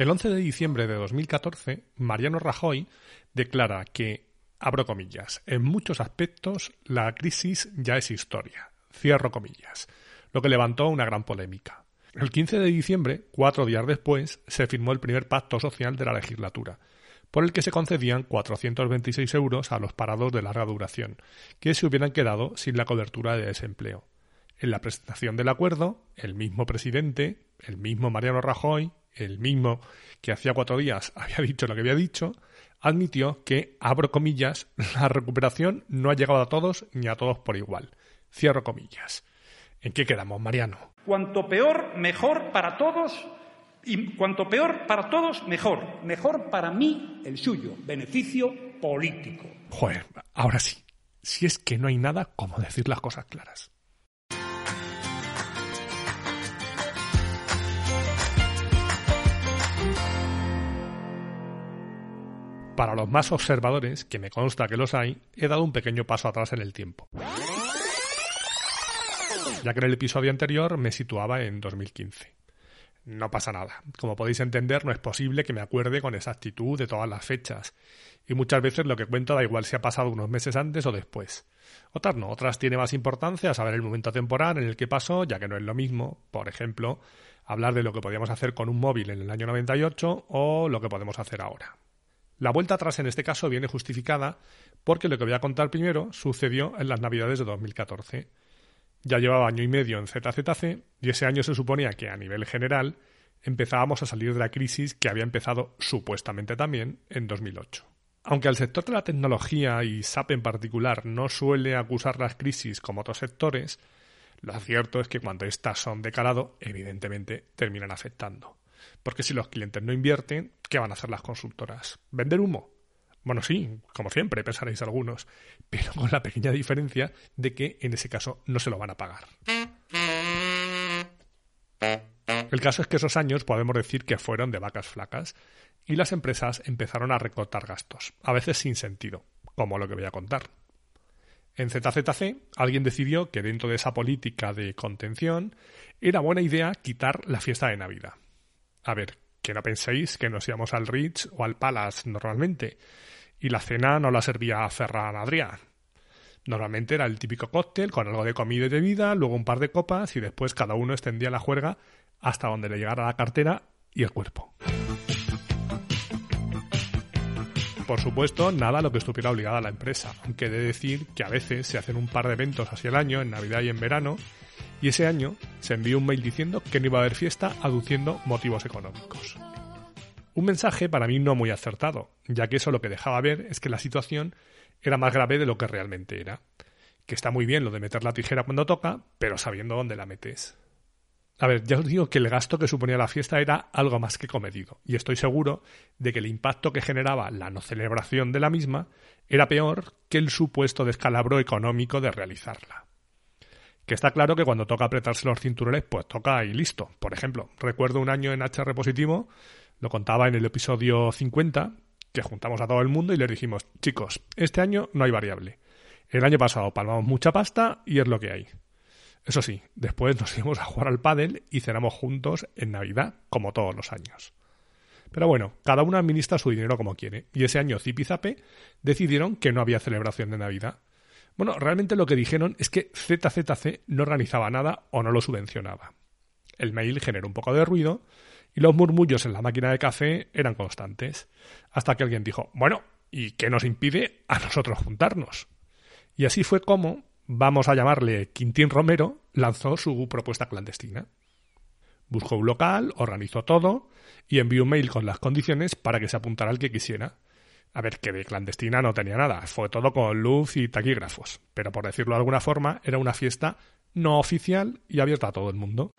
El 11 de diciembre de 2014, Mariano Rajoy declara que, abro comillas, en muchos aspectos la crisis ya es historia, cierro comillas, lo que levantó una gran polémica. El 15 de diciembre, cuatro días después, se firmó el primer pacto social de la legislatura, por el que se concedían 426 euros a los parados de larga duración, que se hubieran quedado sin la cobertura de desempleo. En la presentación del acuerdo, el mismo presidente, el mismo Mariano Rajoy, el mismo que hacía cuatro días había dicho lo que había dicho, admitió que, abro comillas, la recuperación no ha llegado a todos ni a todos por igual. Cierro comillas. ¿En qué quedamos, Mariano? Cuanto peor, mejor para todos. Y cuanto peor para todos, mejor. Mejor para mí, el suyo. Beneficio político. Joder, ahora sí. Si es que no hay nada como decir las cosas claras. Para los más observadores, que me consta que los hay, he dado un pequeño paso atrás en el tiempo. Ya que en el episodio anterior me situaba en 2015. No pasa nada. Como podéis entender, no es posible que me acuerde con exactitud de todas las fechas. Y muchas veces lo que cuento da igual si ha pasado unos meses antes o después. Otras no, otras tiene más importancia saber el momento temporal en el que pasó, ya que no es lo mismo, por ejemplo, hablar de lo que podíamos hacer con un móvil en el año 98 o lo que podemos hacer ahora. La vuelta atrás en este caso viene justificada porque lo que voy a contar primero sucedió en las Navidades de 2014. Ya llevaba año y medio en ZZC y ese año se suponía que a nivel general empezábamos a salir de la crisis que había empezado supuestamente también en 2008. Aunque al sector de la tecnología y SAP en particular no suele acusar las crisis como otros sectores, lo cierto es que cuando estas son de calado, evidentemente terminan afectando. Porque si los clientes no invierten, ¿qué van a hacer las consultoras? ¿Vender humo? Bueno, sí, como siempre, pensaréis algunos, pero con la pequeña diferencia de que en ese caso no se lo van a pagar. El caso es que esos años podemos decir que fueron de vacas flacas y las empresas empezaron a recortar gastos, a veces sin sentido, como lo que voy a contar. En ZZC, alguien decidió que dentro de esa política de contención era buena idea quitar la fiesta de Navidad. A ver, que no penséis que nos íbamos al Ritz o al Palace normalmente, y la cena no la servía Ferran Adrià. Normalmente era el típico cóctel con algo de comida y bebida, luego un par de copas y después cada uno extendía la juerga hasta donde le llegara la cartera y el cuerpo. Por supuesto, nada a lo que estuviera obligada la empresa, aunque he de decir que a veces se hacen un par de eventos así el año, en Navidad y en verano, y ese año se envió un mail diciendo que no iba a haber fiesta aduciendo motivos económicos. Un mensaje para mí no muy acertado, ya que eso lo que dejaba ver es que la situación era más grave de lo que realmente era. Que está muy bien lo de meter la tijera cuando toca, pero sabiendo dónde la metes. A ver, ya os digo que el gasto que suponía la fiesta era algo más que comedido, y estoy seguro de que el impacto que generaba la no celebración de la misma era peor que el supuesto descalabro económico de realizarla. Que está claro que cuando toca apretarse los cinturones, pues toca y listo. Por ejemplo, recuerdo un año en HR Positivo, lo contaba en el episodio 50, que juntamos a todo el mundo y les dijimos, chicos, este año no hay variable. El año pasado palmamos mucha pasta y es lo que hay. Eso sí, después nos íbamos a jugar al pádel y cenamos juntos en Navidad, como todos los años. Pero bueno, cada uno administra su dinero como quiere, y ese año Zip y Zape decidieron que no había celebración de Navidad. Bueno, realmente lo que dijeron es que ZZC no organizaba nada o no lo subvencionaba. El mail generó un poco de ruido, y los murmullos en la máquina de café eran constantes, hasta que alguien dijo, bueno, ¿y qué nos impide a nosotros juntarnos? Y así fue como, vamos a llamarle Quintín Romero, lanzó su propuesta clandestina. Buscó un local, organizó todo y envió un mail con las condiciones para que se apuntara el que quisiera. A ver, que de clandestina no tenía nada, fue todo con luz y taquígrafos, pero por decirlo de alguna forma, era una fiesta no oficial y abierta a todo el mundo.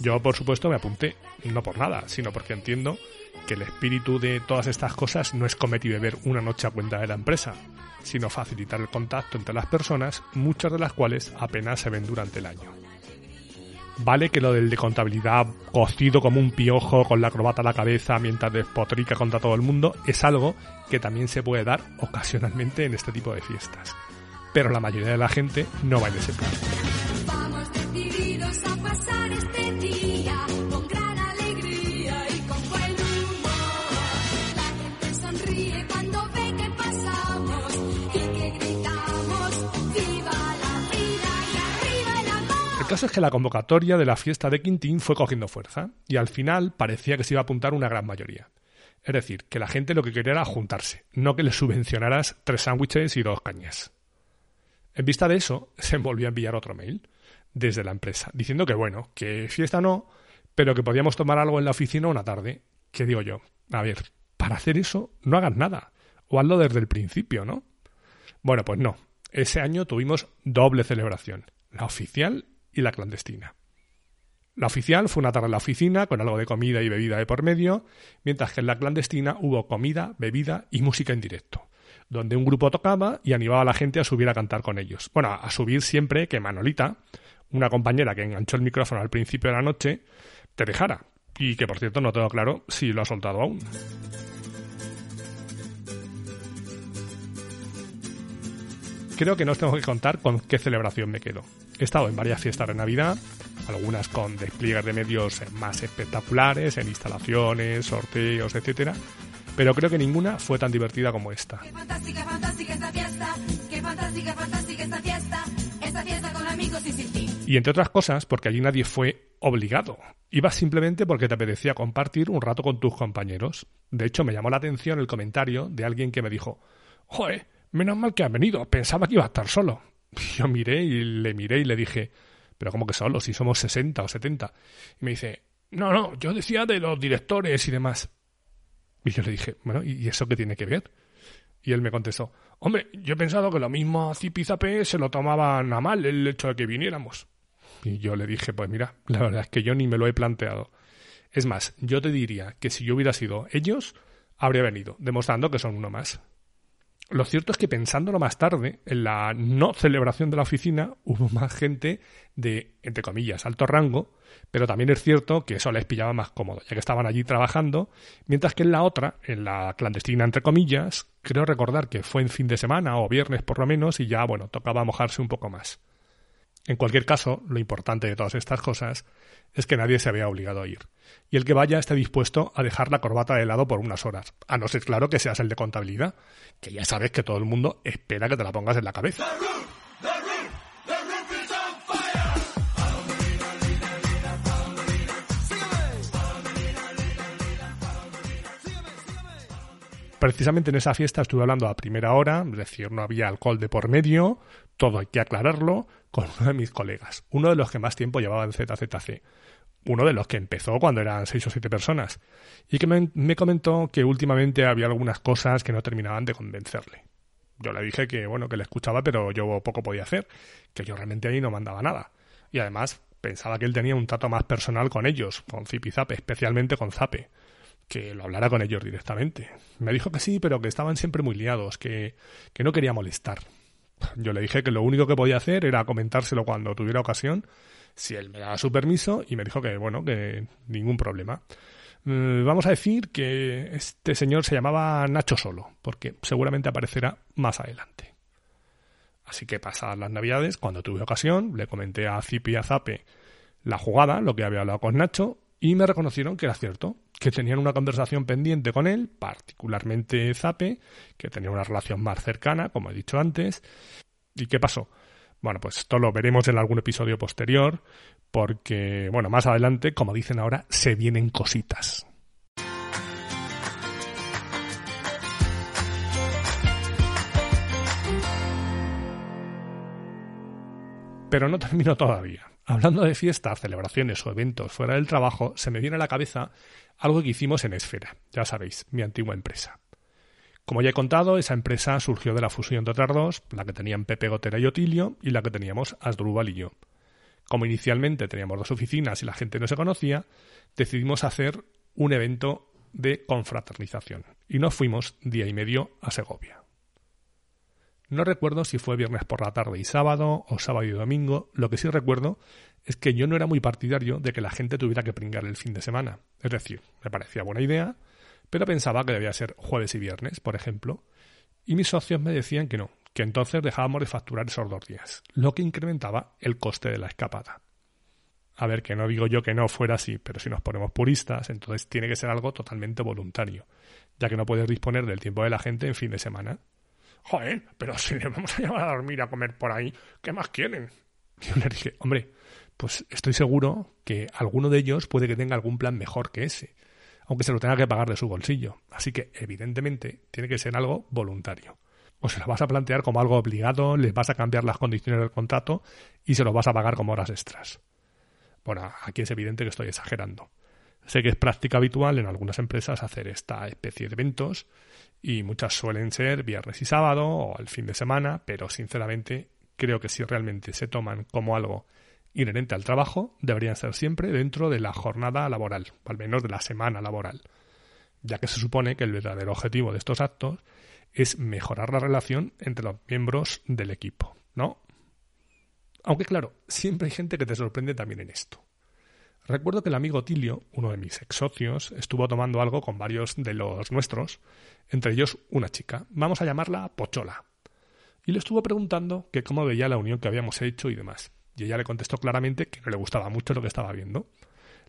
Yo, por supuesto, me apunté, no por nada, sino porque entiendo que el espíritu de todas estas cosas no es comer y beber una noche a cuenta de la empresa, sino facilitar el contacto entre las personas, muchas de las cuales apenas se ven durante el año. Vale que lo del de contabilidad cocido como un piojo con la acrobata a la cabeza mientras despotrica contra todo el mundo es algo que también se puede dar ocasionalmente en este tipo de fiestas. Pero la mayoría de la gente no va en ese plan. Caso es que la convocatoria de la fiesta de Quintín fue cogiendo fuerza y al final parecía que se iba a apuntar una gran mayoría. Es decir, que la gente lo que quería era juntarse, no que le subvencionaras tres sándwiches y dos cañas. En vista de eso, se volvió a enviar otro mail desde la empresa, diciendo que bueno, que fiesta no, pero que podíamos tomar algo en la oficina una tarde. ¿Qué digo yo? A ver, para hacer eso no hagas nada, o hazlo desde el principio, ¿no? Bueno, pues no. Ese año tuvimos doble celebración, la oficial y la clandestina. La oficial fue una tarde en la oficina con algo de comida y bebida de por medio, mientras que en la clandestina hubo comida, bebida y música en directo, donde un grupo tocaba y animaba a la gente a subir a cantar con ellos. Bueno, a subir siempre que Manolita, una compañera que enganchó el micrófono al principio de la noche, te dejara. Y que por cierto no tengo claro si lo ha soltado aún. Creo que no os tengo que contar con qué celebración me quedo. He estado en varias fiestas de Navidad, algunas con despliegues de medios más espectaculares, en instalaciones, sorteos, etcétera, pero creo que ninguna fue tan divertida como esta. Qué fantástica, fantástica esta fiesta, qué fantástica, fantástica esta fiesta, esta fiesta con amigos y sin ti. Y entre otras cosas, porque allí nadie fue obligado. Ibas simplemente porque te apetecía compartir un rato con tus compañeros. De hecho, me llamó la atención el comentario de alguien que me dijo, Joder, menos mal que has venido, pensaba que iba a estar solo. Yo miré y le miré y le dije, pero ¿cómo que solo? Si somos 60 o 70. Y me dice, no, no, yo decía de los directores y demás. Y yo le dije, bueno, ¿y eso qué tiene que ver? Y él me contestó, hombre, yo he pensado que lo mismo a Zipizape se lo tomaban a mal el hecho de que viniéramos. Y yo le dije, pues mira, la verdad es que yo ni me lo he planteado. Es más, yo te diría que si yo hubiera sido ellos, habría venido, demostrando que son uno más. Lo cierto es que pensándolo más tarde, en la no celebración de la oficina hubo más gente de, entre comillas, alto rango, pero también es cierto que eso les pillaba más cómodo, ya que estaban allí trabajando, mientras que en la otra, en la clandestina, entre comillas, creo recordar que fue en fin de semana o viernes por lo menos, y ya, bueno, tocaba mojarse un poco más. En cualquier caso, lo importante de todas estas cosas es que nadie se había obligado a ir, y el que vaya esté dispuesto a dejar la corbata de lado por unas horas, a no ser claro que seas el de contabilidad, que ya sabes que todo el mundo espera que te la pongas en la cabeza. Precisamente en esa fiesta estuve hablando a primera hora, es decir, no había alcohol de por medio, todo hay que aclararlo, con uno de mis colegas, uno de los que más tiempo llevaba en ZZC, uno de los que empezó cuando eran seis o siete personas, y que me, comentó que últimamente había algunas cosas que no terminaban de convencerle. Yo le dije que, bueno, que le escuchaba, pero yo poco podía hacer, que yo realmente ahí no mandaba nada. Y además pensaba que él tenía un trato más personal con ellos, con Zip y Zape, especialmente con Zape que lo hablara con ellos directamente. Me dijo que sí, pero que estaban siempre muy liados, que, que no quería molestar. Yo le dije que lo único que podía hacer era comentárselo cuando tuviera ocasión, si él me daba su permiso, y me dijo que, bueno, que ningún problema. Eh, vamos a decir que este señor se llamaba Nacho Solo, porque seguramente aparecerá más adelante. Así que pasadas las navidades, cuando tuve ocasión, le comenté a Zipi y a Zape la jugada, lo que había hablado con Nacho, y me reconocieron que era cierto, que tenían una conversación pendiente con él, particularmente Zape, que tenía una relación más cercana, como he dicho antes. ¿Y qué pasó? Bueno, pues esto lo veremos en algún episodio posterior, porque, bueno, más adelante, como dicen ahora, se vienen cositas. Pero no termino todavía. Hablando de fiestas, celebraciones o eventos fuera del trabajo, se me viene a la cabeza algo que hicimos en Esfera, ya sabéis, mi antigua empresa. Como ya he contado, esa empresa surgió de la fusión de otras dos, la que tenían Pepe Gotera y Otilio y la que teníamos Asdrúbal y yo. Como inicialmente teníamos dos oficinas y la gente no se conocía, decidimos hacer un evento de confraternización y nos fuimos día y medio a Segovia. No recuerdo si fue viernes por la tarde y sábado o sábado y domingo. Lo que sí recuerdo es que yo no era muy partidario de que la gente tuviera que pringar el fin de semana. Es decir, me parecía buena idea, pero pensaba que debía ser jueves y viernes, por ejemplo. Y mis socios me decían que no, que entonces dejábamos de facturar esos dos días, lo que incrementaba el coste de la escapada. A ver, que no digo yo que no fuera así, pero si nos ponemos puristas, entonces tiene que ser algo totalmente voluntario, ya que no puedes disponer del tiempo de la gente en fin de semana. Joder, pero si le vamos a llevar a dormir a comer por ahí, ¿qué más quieren? Yo le dije, hombre, pues estoy seguro que alguno de ellos puede que tenga algún plan mejor que ese, aunque se lo tenga que pagar de su bolsillo. Así que, evidentemente, tiene que ser algo voluntario. O se lo vas a plantear como algo obligado, les vas a cambiar las condiciones del contrato y se lo vas a pagar como horas extras. Bueno, aquí es evidente que estoy exagerando. Sé que es práctica habitual en algunas empresas hacer esta especie de eventos y muchas suelen ser viernes y sábado o el fin de semana, pero sinceramente creo que si realmente se toman como algo inherente al trabajo, deberían ser siempre dentro de la jornada laboral, o al menos de la semana laboral, ya que se supone que el verdadero objetivo de estos actos es mejorar la relación entre los miembros del equipo, ¿no? Aunque claro, siempre hay gente que te sorprende también en esto. Recuerdo que el amigo Tilio, uno de mis ex socios, estuvo tomando algo con varios de los nuestros, entre ellos una chica, vamos a llamarla Pochola, y le estuvo preguntando que cómo veía la unión que habíamos hecho y demás. Y ella le contestó claramente que no le gustaba mucho lo que estaba viendo.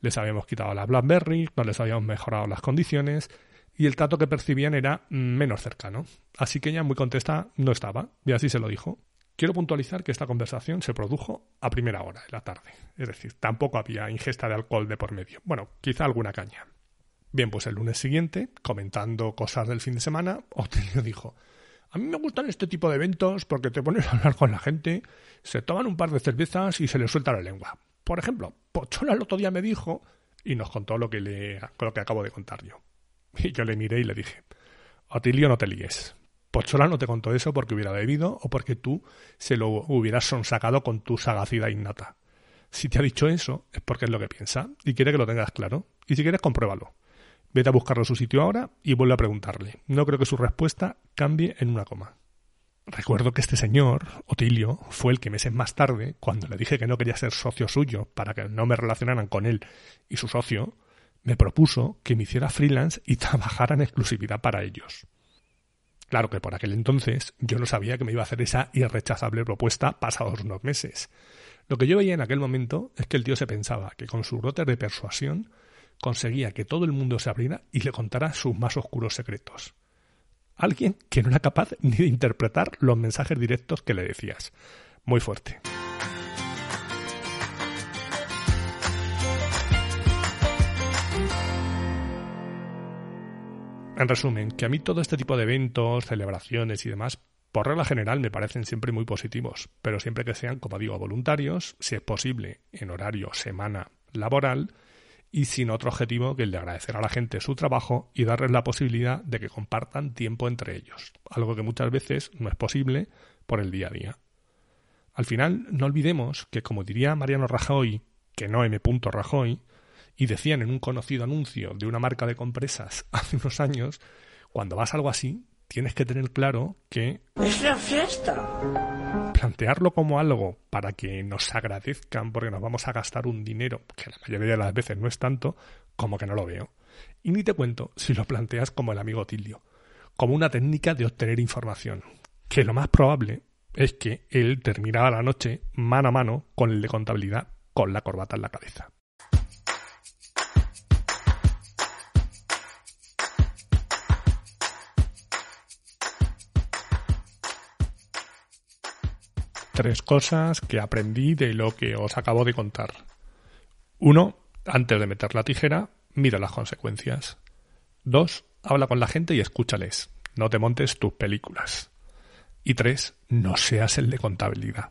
Les habíamos quitado la Blackberry, no les habíamos mejorado las condiciones y el trato que percibían era menos cercano. Así que ella muy contesta no estaba, y así se lo dijo. Quiero puntualizar que esta conversación se produjo a primera hora de la tarde, es decir, tampoco había ingesta de alcohol de por medio. Bueno, quizá alguna caña. Bien, pues el lunes siguiente, comentando cosas del fin de semana, Otelio dijo, a mí me gustan este tipo de eventos porque te pones a hablar con la gente, se toman un par de cervezas y se les suelta la lengua. Por ejemplo, Pochola el otro día me dijo y nos contó lo que, le, lo que acabo de contar yo. Y yo le miré y le dije, Otilio, no te líes. Pochola no te contó eso porque hubiera bebido o porque tú se lo hubieras sonsacado con tu sagacidad innata. Si te ha dicho eso, es porque es lo que piensa y quiere que lo tengas claro. Y si quieres, compruébalo. Vete a buscarlo a su sitio ahora y vuelve a preguntarle. No creo que su respuesta cambie en una coma. Recuerdo que este señor, Otilio, fue el que meses más tarde, cuando le dije que no quería ser socio suyo para que no me relacionaran con él y su socio, me propuso que me hiciera freelance y trabajara en exclusividad para ellos. Claro que por aquel entonces yo no sabía que me iba a hacer esa irrechazable propuesta pasados unos meses. Lo que yo veía en aquel momento es que el tío se pensaba que con su brote de persuasión conseguía que todo el mundo se abriera y le contara sus más oscuros secretos. Alguien que no era capaz ni de interpretar los mensajes directos que le decías. Muy fuerte. En resumen, que a mí todo este tipo de eventos, celebraciones y demás, por regla general me parecen siempre muy positivos, pero siempre que sean, como digo, voluntarios, si es posible, en horario semana laboral y sin otro objetivo que el de agradecer a la gente su trabajo y darles la posibilidad de que compartan tiempo entre ellos, algo que muchas veces no es posible por el día a día. Al final, no olvidemos que, como diría Mariano Rajoy, que no M. Rajoy, y decían en un conocido anuncio de una marca de compresas hace unos años, cuando vas a algo así, tienes que tener claro que... Es la fiesta. Plantearlo como algo para que nos agradezcan porque nos vamos a gastar un dinero, que la mayoría de las veces no es tanto, como que no lo veo. Y ni te cuento si lo planteas como el amigo Tilio, como una técnica de obtener información, que lo más probable es que él terminaba la noche mano a mano con el de contabilidad con la corbata en la cabeza. Tres cosas que aprendí de lo que os acabo de contar. Uno, antes de meter la tijera, mira las consecuencias. Dos, habla con la gente y escúchales. No te montes tus películas. Y tres, no seas el de contabilidad.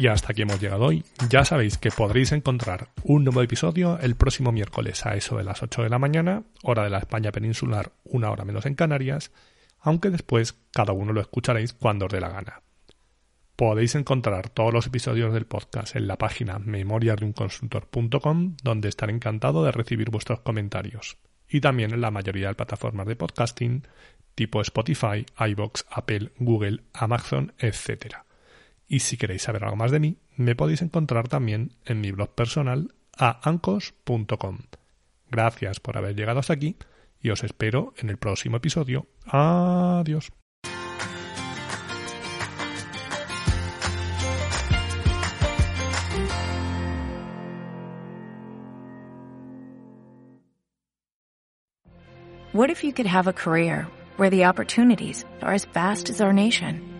Y hasta aquí hemos llegado hoy. Ya sabéis que podréis encontrar un nuevo episodio el próximo miércoles a eso de las 8 de la mañana, hora de la España peninsular, una hora menos en Canarias, aunque después cada uno lo escucharéis cuando os dé la gana. Podéis encontrar todos los episodios del podcast en la página memoriasdeunconsultor.com, donde estaré encantado de recibir vuestros comentarios. Y también en la mayoría de plataformas de podcasting, tipo Spotify, iBox, Apple, Google, Amazon, etc. Y si queréis saber algo más de mí, me podéis encontrar también en mi blog personal a ancos.com. Gracias por haber llegado hasta aquí y os espero en el próximo episodio. Adiós. What if you could have a career where the opportunities are as vast as our nation?